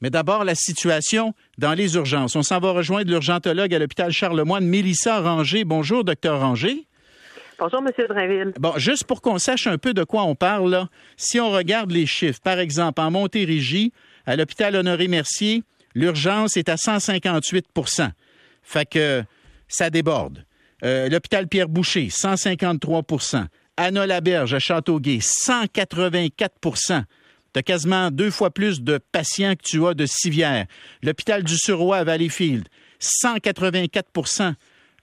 Mais d'abord, la situation dans les urgences. On s'en va rejoindre l'urgentologue à l'hôpital Charlemagne, Mélissa Ranger. Bonjour, docteur Ranger. Bonjour, M. Drainville. Bon, juste pour qu'on sache un peu de quoi on parle, là, si on regarde les chiffres, par exemple, en Montérégie, à l'hôpital Honoré-Mercier, l'urgence est à 158% Fait que ça déborde. Euh, l'hôpital Pierre-Boucher, 153% Anna Laberge à Châteauguay, 184 tu as quasiment deux fois plus de patients que tu as de civières. L'hôpital du Suroît à Valleyfield, 184%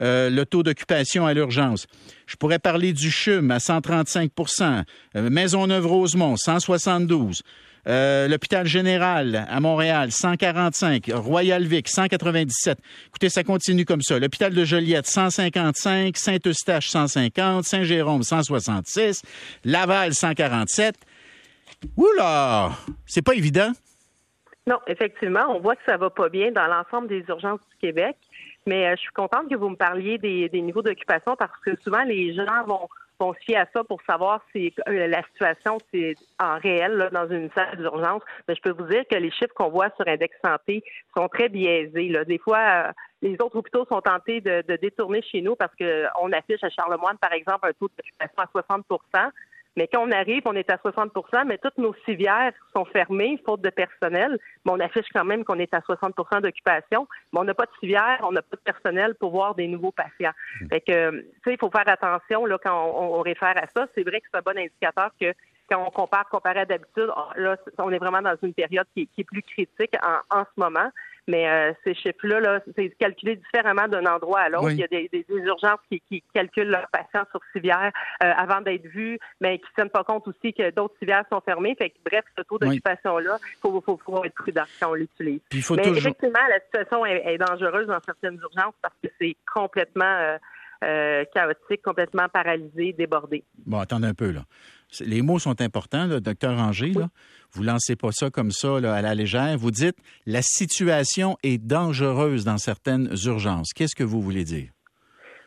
euh, le taux d'occupation à l'urgence. Je pourrais parler du CHUM à 135% euh, Maisonneuve-Rosemont, 172 euh, L'hôpital général à Montréal, 145. Royal Vic, 197. Écoutez, ça continue comme ça. L'hôpital de Joliette, 155. Saint-Eustache, 150. Saint-Jérôme, 166. Laval, 147. Oula! C'est pas évident. Non, effectivement, on voit que ça va pas bien dans l'ensemble des urgences du Québec. Mais euh, je suis contente que vous me parliez des, niveaux d'occupation parce que souvent les gens vont, se fier à ça pour savoir si euh, la situation c'est en réel dans une salle d'urgence. Mais je peux vous dire que les chiffres qu'on voit sur Index Santé sont très biaisés. Des fois, euh, les autres hôpitaux sont tentés de, de détourner chez nous parce qu'on affiche à Charlemagne, par exemple, un taux d'occupation à 60 mais quand on arrive, on est à 60% mais toutes nos civières sont fermées, faute de personnel. Mais on affiche quand même qu'on est à 60% d'occupation. Mais on n'a pas de civière, on n'a pas de personnel pour voir des nouveaux patients. Hmm. Fait que, tu sais, il faut faire attention là, quand on, réfère à ça. C'est vrai que c'est un bon indicateur que quand on compare comparé à d'habitude, là, on est vraiment dans une période qui, est plus critique en, en ce moment. Mais euh, ces chiffres-là, -là, c'est calculé différemment d'un endroit à l'autre. Il y a des, urgences qui, calculent leurs patients sur civière euh, avant d'être vus, mais qui ne tiennent pas compte aussi que d'autres civières sont fermées. Fait que, bref, ce taux d'occupation-là, il faut, faut, être prudent quand on l'utilise. Mais effectivement, la situation est, dangereuse dans certaines urgences parce que c'est complètement euh, chaotique, complètement paralysé, débordé. Bon, attendez un peu, là. Les mots sont importants, le docteur Ranger. Là. Vous lancez pas ça comme ça à la légère. Vous dites la situation est dangereuse dans certaines urgences. Qu'est-ce que vous voulez dire?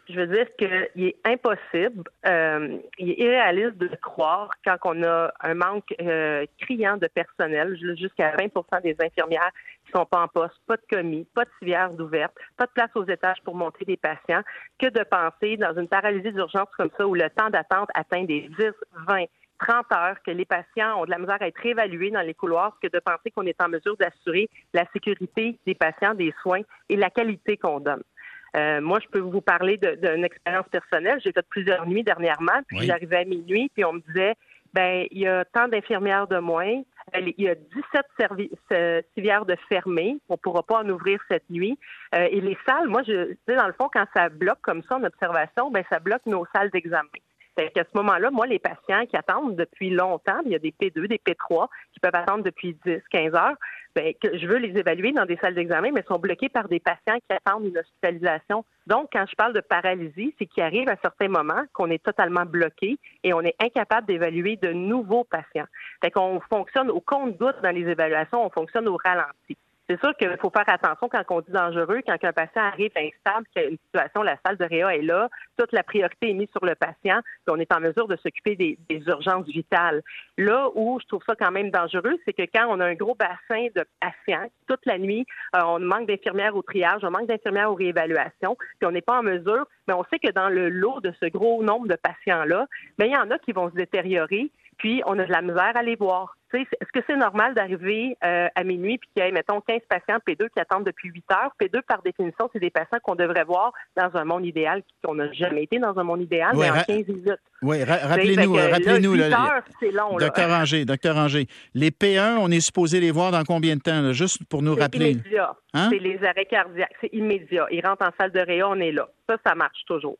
Je veux dire qu'il est impossible, euh, il est irréaliste de croire quand on a un manque euh, criant de personnel, jusqu'à 20% des infirmières qui sont pas en poste, pas de commis, pas de civière d'ouverte, pas de place aux étages pour monter des patients, que de penser dans une paralysie d'urgence comme ça où le temps d'attente atteint des 10, 20, 30 heures, que les patients ont de la misère à être évalués dans les couloirs, que de penser qu'on est en mesure d'assurer la sécurité des patients, des soins et la qualité qu'on donne. Euh, moi, je peux vous parler d'une expérience personnelle. J'ai fait plusieurs nuits dernièrement, puis j'arrivais à minuit, puis on me disait, ben, il y a tant d'infirmières de moins, il y a 17 euh, civières de fermées, on ne pourra pas en ouvrir cette nuit. Euh, et les salles, moi, je, tu sais, dans le fond, quand ça bloque comme ça en observation, ben, ça bloque nos salles d'examen. Fait qu'à ce moment-là, moi, les patients qui attendent depuis longtemps, il y a des P2, des P3 qui peuvent attendre depuis 10, 15 heures, ben, que je veux les évaluer dans des salles d'examen, mais sont bloqués par des patients qui attendent une hospitalisation. Donc, quand je parle de paralysie, c'est qu'il arrive à certains moments qu'on est totalement bloqué et on est incapable d'évaluer de nouveaux patients. Fait qu'on fonctionne au compte-goutte dans les évaluations, on fonctionne au ralenti. C'est sûr qu'il faut faire attention quand on dit dangereux, quand un patient arrive instable, qu'il y a une situation, la salle de réa est là, toute la priorité est mise sur le patient, puis on est en mesure de s'occuper des, urgences vitales. Là où je trouve ça quand même dangereux, c'est que quand on a un gros bassin de patients, toute la nuit, euh, on manque d'infirmières au triage, on manque d'infirmières aux réévaluations, puis on n'est pas en mesure, mais on sait que dans le lot de ce gros nombre de patients-là, bien, il y en a qui vont se détériorer, puis on a de la misère à les voir. Est-ce que c'est normal d'arriver euh, à minuit puis qu'il y ait, mettons, 15 patients P2 qui attendent depuis 8 heures? P2, par définition, c'est des patients qu'on devrait voir dans un monde idéal, qu'on n'a jamais été dans un monde idéal, mais en 15 minutes. Oui, rappelez-nous, rappelez-nous. Docteur Ranger, docteur Ranger, les P1, on est supposé les voir dans combien de temps, juste pour nous rappeler? Immédiat. Hein? C'est les arrêts cardiaques, c'est immédiat. Ils rentrent en salle de réa, on est là. Ça, ça marche toujours.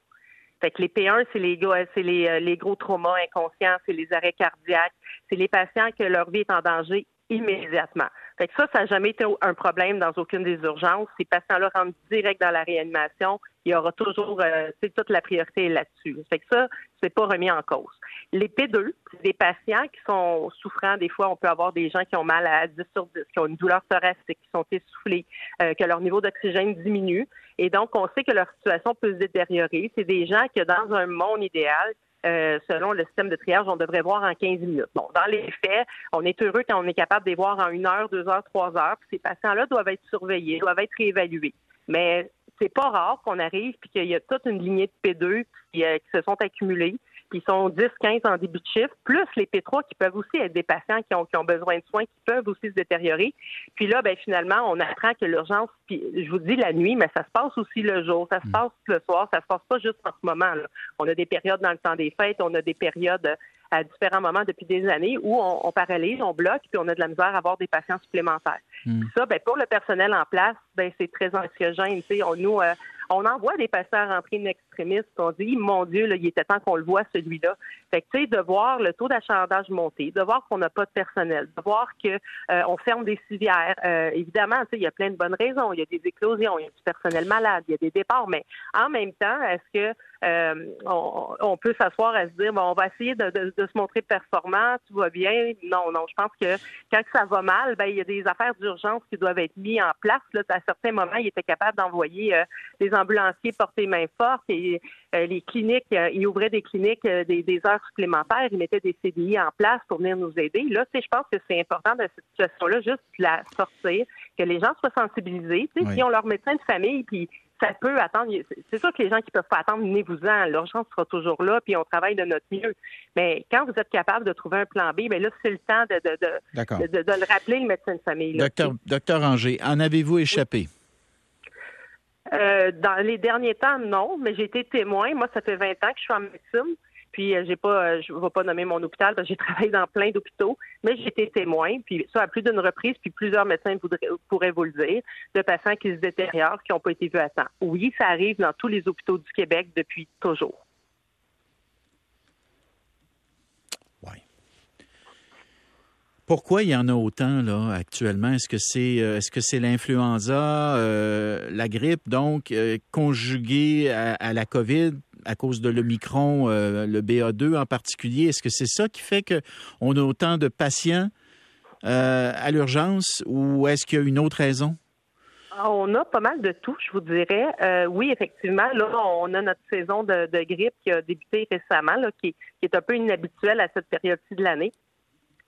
Fait que les P1, c'est les, c'est les, euh, les gros traumas inconscients, c'est les arrêts cardiaques, c'est les patients que leur vie est en danger immédiatement. Fait que ça, ça n'a jamais été un problème dans aucune des urgences. Ces patients-là rentrent direct dans la réanimation. Il y aura toujours, euh, toute la priorité là-dessus. Fait que ça, c'est pas remis en cause. Les P2, c'est des patients qui sont souffrants. Des fois, on peut avoir des gens qui ont mal à 10 sur 10, qui ont une douleur thoracique, qui sont essoufflés, euh, que leur niveau d'oxygène diminue. Et donc, on sait que leur situation peut se détériorer. C'est des gens qui, dans un monde idéal, euh, selon le système de triage, on devrait voir en 15 minutes. Bon, dans les faits, on est heureux quand on est capable de les voir en une heure, deux heures, trois heures. Ces patients-là doivent être surveillés, doivent être réévalués. Mais c'est pas rare qu'on arrive puis qu'il y a toute une lignée de P2 qui, euh, qui se sont accumulés qui sont 10, 15 en début de chiffre, plus les P3 qui peuvent aussi être des patients qui ont, qui ont besoin de soins, qui peuvent aussi se détériorer. Puis là, ben finalement, on apprend que l'urgence, puis je vous dis la nuit, mais ça se passe aussi le jour, ça se mm. passe le soir, ça se passe pas juste en ce moment. Là. On a des périodes dans le temps des fêtes, on a des périodes à différents moments depuis des années où on, on paralyse, on bloque, puis on a de la misère à avoir des patients supplémentaires. Mm. Ça, ben, pour le personnel en place, ben, c'est très anxiogène. On, nous, euh, on envoie des patients remplis d'extrémistes. On dit, mon Dieu, il était temps qu'on le voit, celui-là. Fait que, tu sais, de voir le taux d'achandage monter, de voir qu'on n'a pas de personnel, de voir qu'on euh, ferme des civières. Euh, évidemment, tu sais, il y a plein de bonnes raisons. Il y a des éclosions, il y a du personnel malade, il y a des départs. Mais en même temps, est-ce que euh, on, peut s'asseoir à se dire, bon, on va essayer de, se montrer performant, tout va bien? Non, non, je pense que quand ça va mal, ben, il y a des affaires d'urgence qui doivent être mises en place. À certains moments, il était capable d'envoyer des ambulanciers porter main forte et euh, les cliniques, il ouvrait des cliniques des, heures supplémentaires, il mettait des CDI en place pour venir nous aider. Là, je pense que c'est important dans cette situation-là, juste de la sortir, que les gens soient sensibilisés. Oui. Si on leur médecin de famille, puis ça peut attendre. C'est sûr que les gens qui peuvent pas attendre, venez-vous-en. L'urgence sera toujours là, puis on travaille de notre mieux. Mais quand vous êtes capable de trouver un plan B, bien là, c'est le temps de, de, le rappeler, le médecin de famille. docteur, docteur Anger, en avez-vous échappé? Euh, dans les derniers temps, non, mais j'ai été témoin. Moi, ça fait 20 ans que je suis en médecine. Puis euh, j'ai pas, euh, je ne vais pas nommer mon hôpital parce que j'ai travaillé dans plein d'hôpitaux, mais j'ai été témoin, puis ça à plus d'une reprise, puis plusieurs médecins pourraient vous le dire, de patients qui se détériorent, qui n'ont pas été vus à temps. Oui, ça arrive dans tous les hôpitaux du Québec depuis toujours. Pourquoi il y en a autant actuellement? Est-ce que c'est euh, que l'influenza, la grippe donc conjuguée à, la COVID à cause de l'Omicron, euh, le BA2 en particulier? Est-ce que c'est ça qui fait qu'on a autant de patients euh, à l'urgence ou est-ce qu'il y a une autre raison? Ah, on a pas mal de tout, je vous dirais. Euh, oui, effectivement, là, on a notre saison de, grippe qui a débuté récemment, qui, est un peu inhabituelle à cette période-ci de l'année.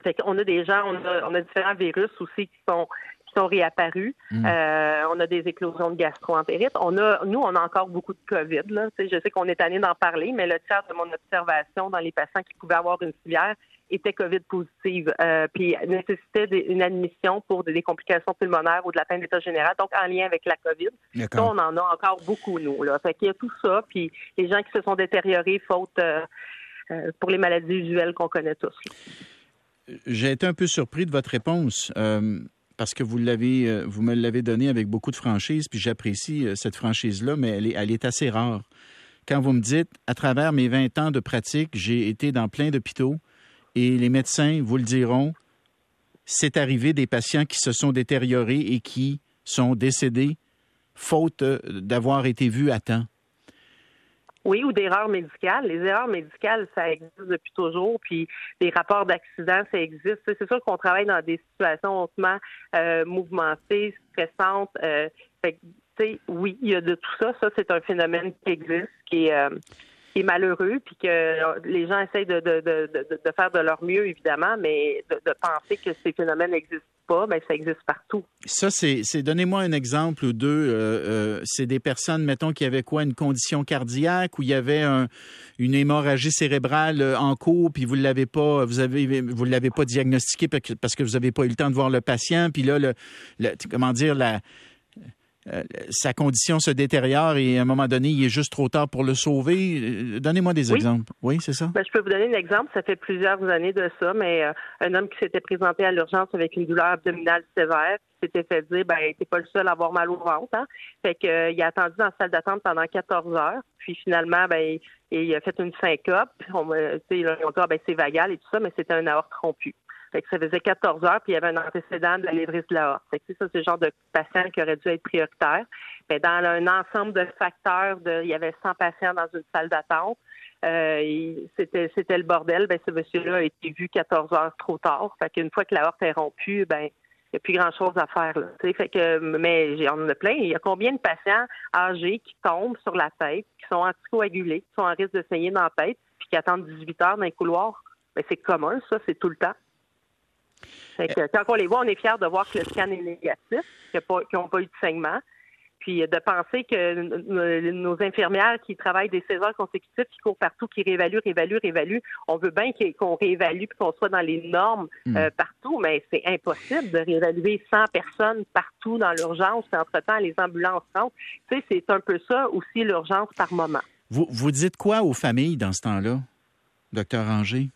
Fait qu'on a des gens, on a différents virus aussi qui sont sont réapparus. Mm. Euh, on a des éclosions de gastroentérite. On a, nous, on a encore beaucoup de COVID. Là. je sais qu'on est allé d'en parler, mais le tiers de mon observation dans les patients qui pouvaient avoir une civière était COVID positive, euh, puis nécessitait une admission pour des complications pulmonaires ou de la fin d'état général, donc en lien avec la COVID. On en a encore beaucoup, nous. Là. Fait qu'il y a tout ça, puis les gens qui se sont détériorés faute euh, pour les maladies usuelles qu'on connaît tous. J'ai été un peu surpris de votre réponse parce que vous l'avez, euh, vous me l'avez donné avec beaucoup de franchise, puis j'apprécie euh, cette franchise-là, mais elle est, elle est assez rare. Quand vous me dites, à travers mes 20 ans de pratique, j'ai été dans plein d'hôpitaux et les médecins vous le diront, c'est arrivé des patients qui se sont détériorés et qui sont décédés faute euh, d'avoir été vus à temps. Oui, ou d'erreurs médicales. Les erreurs médicales, ça existe depuis toujours, puis des rapports d'accidents, ça existe. C'est sûr qu'on travaille dans des situations hautement euh, mouvementées, stressantes. Euh, oui, il y a de tout ça. Ça, c'est un phénomène qui existe, qui est, euh, est malheureux, puis que les gens essayent de, de, de, de, faire de leur mieux, évidemment, mais de, penser que ces phénomènes n'existent pas, bien, ça existe partout. Ça, c'est, donnez-moi un exemple ou deux. Euh, euh, c'est des personnes, mettons, qui avaient quoi, une condition cardiaque ou il y avait une hémorragie cérébrale euh, en cours, puis vous l'avez pas, vous avez, vous l'avez pas diagnostiqué parce que vous n'avez pas eu le temps de voir le patient, puis là, le comment dire, la euh, sa condition se détériore et à un moment donné, il est juste trop tard pour le sauver. Euh, donnez-moi des exemples. Oui, c'est ça? Ben, je peux vous donner un exemple. Ça fait plusieurs années de ça, mais euh, un homme qui s'était présenté à l'urgence avec une douleur abdominale sévère, s'était fait dire, ben, t'es pas le seul à avoir mal au ventre. Hein? Fait que, il a attendu dans la salle d'attente pendant 14 heures. Puis finalement, ben, il, a fait une syncope. On, ils ont dit, ah, ben, c'est vagal et tout ça, mais c'était un aorte rompu ça faisait 14 heures, puis il y avait un antécédent de la lévrise de la Fait que, ça, c'est le genre de patient qui aurait dû être prioritaire. Mais dans un ensemble de facteurs, de, il y avait 100 patients dans une salle d'attente. Euh, c'était, c'était le bordel. Ben, ce monsieur-là a été vu 14 heures trop tard. Fait qu'une fois que la horte est rompue, ben, il n'y a plus grand-chose à faire. Là, fait que, mais on en a plein. Il y a combien de patients âgés qui tombent sur la tête, qui sont anticoagulés, qui sont en risque de saigner dans la tête, puis qui attendent 18 heures dans les couloirs? Ben, c'est commun, ça, c'est tout le temps. Quand on les voit, on est fiers de voir que le scan est négatif, qu'ils n'ont pas eu de saignement. Puis de penser que nos infirmières qui travaillent des 16 heures consécutives, qui courent partout, qui réévaluent, réévaluent, réévaluent, on veut bien qu'on réévalue puis qu'on soit dans les normes hmm. euh, partout, mais c'est impossible de réévaluer 100 personnes partout dans l'urgence. Entre-temps, les ambulances rentrent. Tu sais, c'est un peu ça aussi l'urgence par moment. Vous, vous dites quoi aux familles dans ce temps-là, docteur Ranger?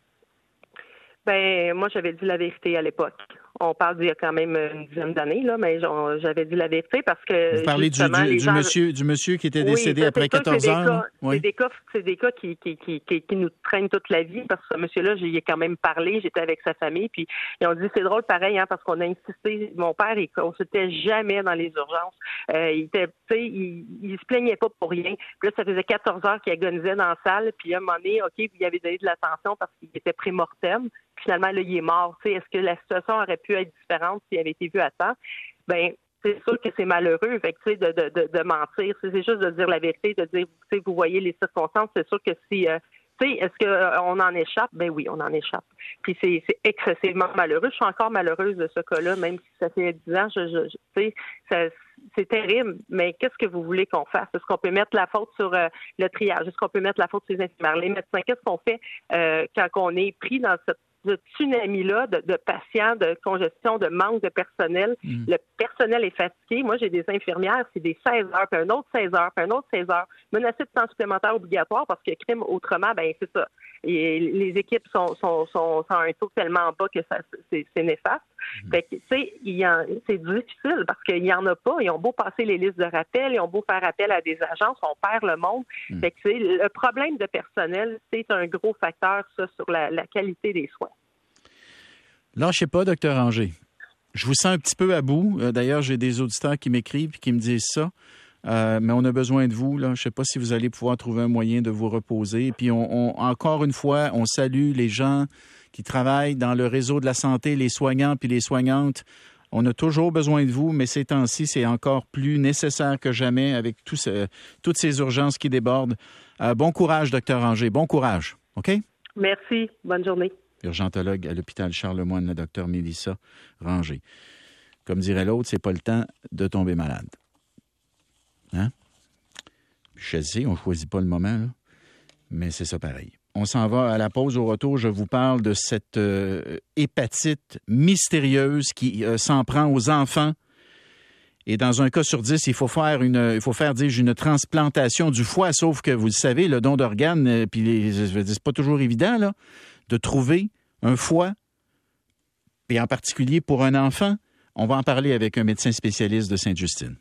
Ben, moi, j'avais dit la vérité à l'époque on parle d'il y a quand même une dizaine d'années, là, mais j'avais dit la vérité parce que. Vous parlez du, monsieur, du monsieur qui était décédé après 14 heures? C'est des cas, c'est des cas qui, qui, qui, qui, nous traînent toute la vie parce que ce monsieur-là, j'y ai quand même parlé, j'étais avec sa famille, puis ils ont dit c'est drôle pareil, hein, parce qu'on a insisté. Mon père, il consultait jamais dans les urgences. Euh, il était, il, il se plaignait pas pour rien. Puis là, ça faisait 14 heures qu'il agonisait dans la salle, puis à un moment donné, OK, il avait donné de l'attention parce qu'il était prémortem finalement, là, il est mort. Est-ce que la situation aurait pu être différente s'il avait été vu à temps? Ben, c'est sûr que c'est malheureux fait de, mentir. C'est juste de dire la vérité, de dire, vous voyez les circonstances. C'est sûr que si, euh, est-ce qu'on euh, en échappe? Ben oui, on en échappe. Puis c'est excessivement malheureux. Je suis encore malheureuse de ce cas-là, même si ça fait dix ans. Je, je, c'est terrible, mais qu'est-ce que vous voulez qu'on fasse? Est-ce qu'on peut mettre la faute sur euh, le triage? Est-ce qu'on peut mettre la faute sur les infirmières? Les médecins, qu'est-ce qu'on fait quand on est pris dans cette ce tsunami-là de, patients, de congestion, de manque de personnel. Mm. Le personnel est fatigué. Moi, j'ai des infirmières, c'est des 16 heures, puis un autre 16 heures, puis un autre 16 heures. Menacé de temps supplémentaire obligatoire parce que crime autrement, ben c'est ça. Et les équipes sont, sont, sont, sont, un taux tellement bas que ça c'est néfaste. Mm. Fait que, tu sais, c'est difficile parce qu'il n'y en a pas. Ils ont beau passer les listes de rappel, ils ont beau faire appel à des agences, on perd le monde. Mm. Fait que, le problème de personnel, c'est un gros facteur, ça, sur la, la qualité des soins. Lâchez pas, docteur Ranger. Je vous sens un petit peu à bout. Euh, d'ailleurs, j'ai des auditeurs qui m'écrivent et qui me disent ça. Euh, mais on a besoin de vous. Là. Je ne sais pas si vous allez pouvoir trouver un moyen de vous reposer. Puis on, encore une fois, on salue les gens qui travaillent dans le réseau de la santé, les soignants puis les soignantes. On a toujours besoin de vous, mais ces temps-ci, c'est encore plus nécessaire que jamais avec toutes ces urgences qui débordent. Euh, bon courage, docteur Ranger. Bon courage. OK? Merci. Bonne journée urgentologue à l'hôpital Charlemagne, le docteur Mélissa Ranger. Comme dirait l'autre, c'est pas le temps de tomber malade. Hein? Je on choisit pas le moment, mais c'est ça pareil. On s'en va à la pause. Au retour, je vous parle de cette euh, hépatite mystérieuse qui euh, s'en prend aux enfants. Et dans un cas sur dix, il faut faire une, il faut faire dire une transplantation du foie. Sauf que vous le savez, le don d'organes, euh, puis c'est pas toujours évident de trouver un foie, et en particulier pour un enfant. On va en parler avec un médecin spécialiste de Sainte-Justine.